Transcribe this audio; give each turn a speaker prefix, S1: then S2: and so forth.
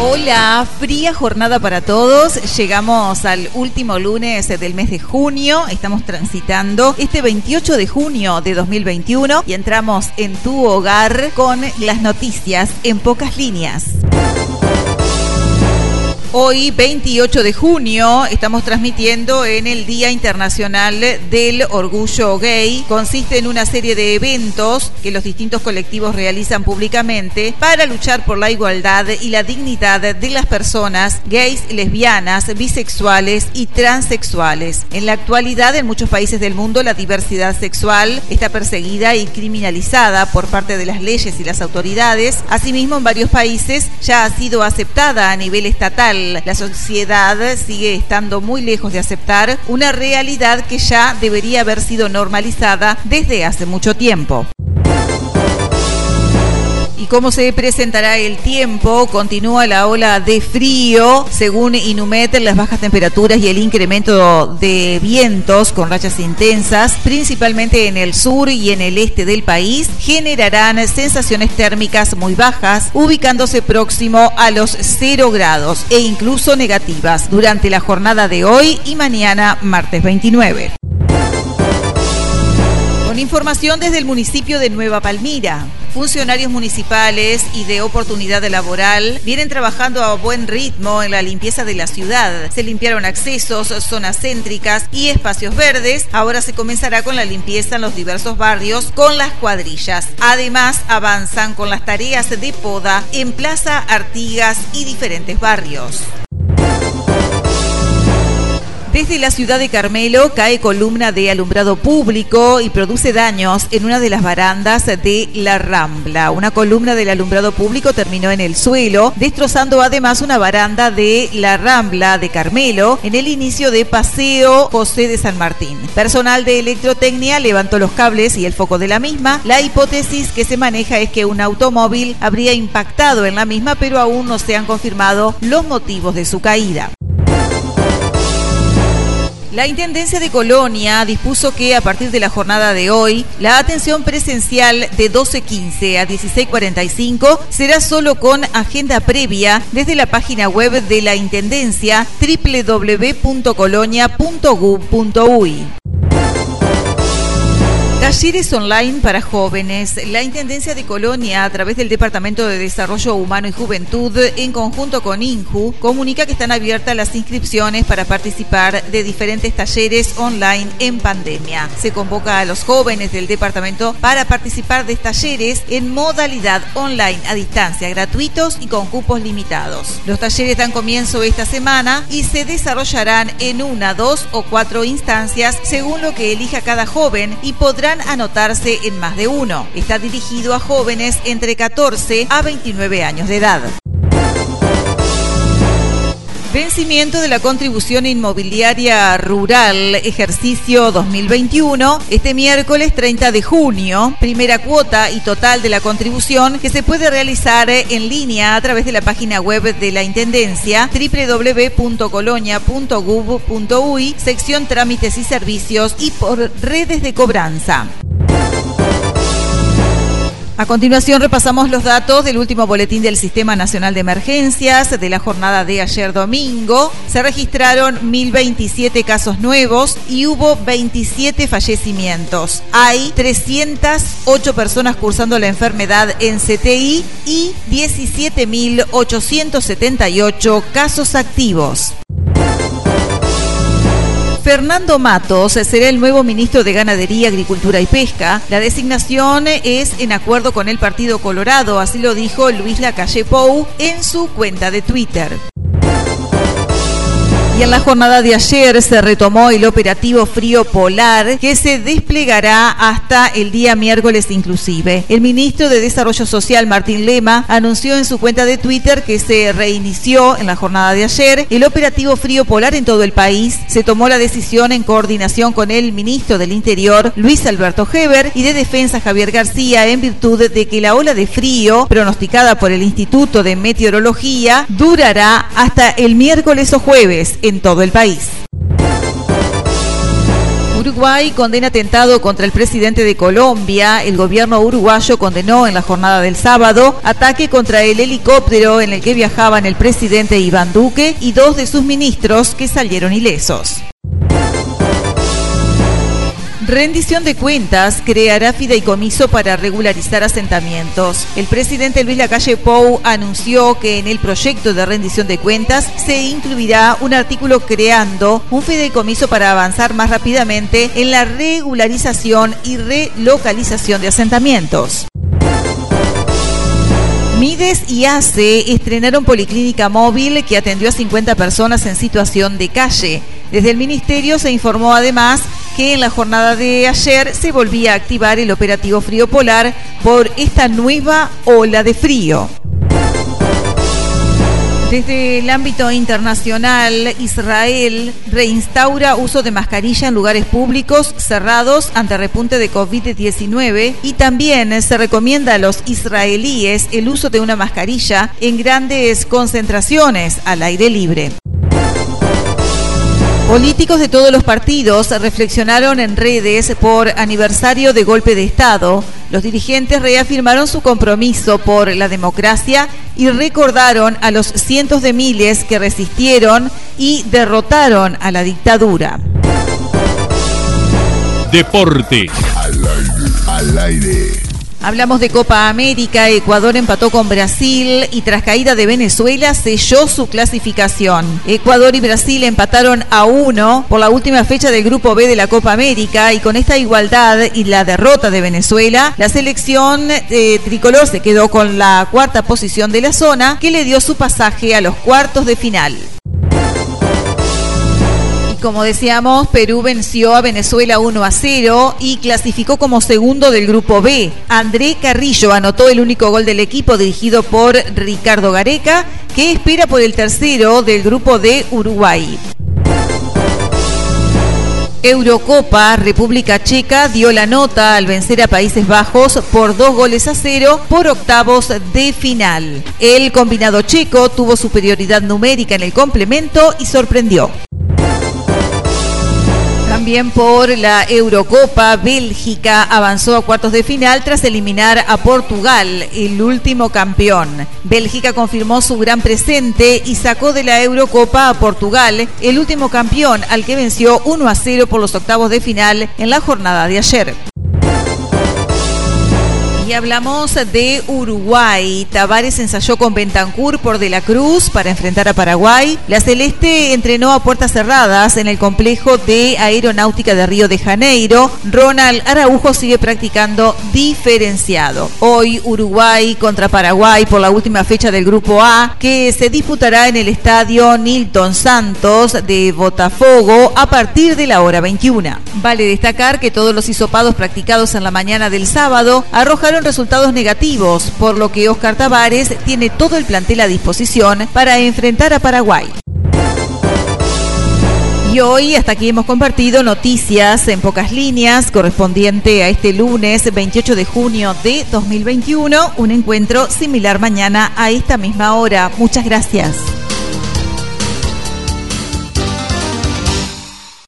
S1: Hola, fría jornada para todos. Llegamos al último lunes del mes de junio. Estamos transitando este 28 de junio de 2021 y entramos en tu hogar con las noticias en pocas líneas. Hoy, 28 de junio, estamos transmitiendo en el Día Internacional del Orgullo Gay. Consiste en una serie de eventos que los distintos colectivos realizan públicamente para luchar por la igualdad y la dignidad de las personas gays, lesbianas, bisexuales y transexuales. En la actualidad, en muchos países del mundo, la diversidad sexual está perseguida y criminalizada por parte de las leyes y las autoridades. Asimismo, en varios países ya ha sido aceptada a nivel estatal la sociedad sigue estando muy lejos de aceptar una realidad que ya debería haber sido normalizada desde hace mucho tiempo. Cómo se presentará el tiempo, continúa la ola de frío, según Inumet, las bajas temperaturas y el incremento de vientos con rachas intensas, principalmente en el sur y en el este del país, generarán sensaciones térmicas muy bajas, ubicándose próximo a los 0 grados e incluso negativas durante la jornada de hoy y mañana, martes 29. Con información desde el municipio de Nueva Palmira. Funcionarios municipales y de oportunidad laboral vienen trabajando a buen ritmo en la limpieza de la ciudad. Se limpiaron accesos, zonas céntricas y espacios verdes. Ahora se comenzará con la limpieza en los diversos barrios con las cuadrillas. Además, avanzan con las tareas de poda en Plaza Artigas y diferentes barrios. Desde la ciudad de Carmelo cae columna de alumbrado público y produce daños en una de las barandas de la Rambla. Una columna del alumbrado público terminó en el suelo, destrozando además una baranda de la Rambla de Carmelo en el inicio de Paseo José de San Martín. Personal de electrotecnia levantó los cables y el foco de la misma. La hipótesis que se maneja es que un automóvil habría impactado en la misma, pero aún no se han confirmado los motivos de su caída. La Intendencia de Colonia dispuso que a partir de la jornada de hoy, la atención presencial de 12.15 a 16.45 será solo con agenda previa desde la página web de la Intendencia www.colonia.gov.uy. Talleres online para jóvenes. La Intendencia de Colonia, a través del Departamento de Desarrollo Humano y Juventud, en conjunto con INJU, comunica que están abiertas las inscripciones para participar de diferentes talleres online en pandemia. Se convoca a los jóvenes del departamento para participar de talleres en modalidad online a distancia, gratuitos y con cupos limitados. Los talleres dan comienzo esta semana y se desarrollarán en una, dos o cuatro instancias según lo que elija cada joven y podrán anotarse en más de uno. Está dirigido a jóvenes entre 14 a 29 años de edad. Vencimiento de la contribución inmobiliaria rural ejercicio 2021 este miércoles 30 de junio. Primera cuota y total de la contribución que se puede realizar en línea a través de la página web de la Intendencia www.colonia.gov.uy, sección trámites y servicios y por redes de cobranza. A continuación repasamos los datos del último boletín del Sistema Nacional de Emergencias de la jornada de ayer domingo. Se registraron 1.027 casos nuevos y hubo 27 fallecimientos. Hay 308 personas cursando la enfermedad en CTI y 17.878 casos activos. Fernando Matos será el nuevo ministro de Ganadería, Agricultura y Pesca. La designación es en acuerdo con el Partido Colorado, así lo dijo Luis Lacalle Pou en su cuenta de Twitter. Y en la jornada de ayer se retomó el operativo Frío Polar que se desplegará hasta el día miércoles inclusive. El ministro de Desarrollo Social Martín Lema anunció en su cuenta de Twitter que se reinició en la jornada de ayer el operativo Frío Polar en todo el país. Se tomó la decisión en coordinación con el ministro del Interior Luis Alberto Heber y de Defensa Javier García en virtud de que la ola de frío pronosticada por el Instituto de Meteorología durará hasta el miércoles o jueves en todo el país. Uruguay condena atentado contra el presidente de Colombia. El gobierno uruguayo condenó en la jornada del sábado ataque contra el helicóptero en el que viajaban el presidente Iván Duque y dos de sus ministros que salieron ilesos. Rendición de cuentas creará fideicomiso para regularizar asentamientos. El presidente Luis Lacalle Pou anunció que en el proyecto de rendición de cuentas se incluirá un artículo creando un fideicomiso para avanzar más rápidamente en la regularización y relocalización de asentamientos. Mides y ACE estrenaron Policlínica Móvil que atendió a 50 personas en situación de calle. Desde el Ministerio se informó además que en la jornada de ayer se volvía a activar el operativo frío polar por esta nueva ola de frío. Desde el ámbito internacional, Israel reinstaura uso de mascarilla en lugares públicos cerrados ante repunte de COVID-19 y también se recomienda a los israelíes el uso de una mascarilla en grandes concentraciones al aire libre. Políticos de todos los partidos reflexionaron en redes por aniversario de golpe de Estado. Los dirigentes reafirmaron su compromiso por la democracia y recordaron a los cientos de miles que resistieron y derrotaron a la dictadura.
S2: Deporte. Al aire. Al aire.
S1: Hablamos de Copa América, Ecuador empató con Brasil y tras caída de Venezuela selló su clasificación. Ecuador y Brasil empataron a uno por la última fecha del Grupo B de la Copa América y con esta igualdad y la derrota de Venezuela, la selección eh, tricolor se quedó con la cuarta posición de la zona que le dio su pasaje a los cuartos de final como decíamos, Perú venció a Venezuela 1 a 0 y clasificó como segundo del grupo B. André Carrillo anotó el único gol del equipo dirigido por Ricardo Gareca, que espera por el tercero del grupo de Uruguay. Eurocopa, República Checa dio la nota al vencer a Países Bajos por dos goles a cero por octavos de final. El combinado checo tuvo superioridad numérica en el complemento y sorprendió. También por la Eurocopa, Bélgica avanzó a cuartos de final tras eliminar a Portugal, el último campeón. Bélgica confirmó su gran presente y sacó de la Eurocopa a Portugal, el último campeón al que venció 1 a 0 por los octavos de final en la jornada de ayer. Y hablamos de Uruguay. Tavares ensayó con Bentancur por De la Cruz para enfrentar a Paraguay. La Celeste entrenó a puertas cerradas en el complejo de aeronáutica de Río de Janeiro. Ronald Araujo sigue practicando diferenciado. Hoy Uruguay contra Paraguay por la última fecha del Grupo A que se disputará en el estadio Nilton Santos de Botafogo a partir de la hora 21. Vale destacar que todos los hisopados practicados en la mañana del sábado arrojaron resultados negativos, por lo que Oscar Tavares tiene todo el plantel a disposición para enfrentar a Paraguay. Y hoy hasta aquí hemos compartido noticias en pocas líneas correspondiente a este lunes 28 de junio de 2021. Un encuentro similar mañana a esta misma hora. Muchas gracias.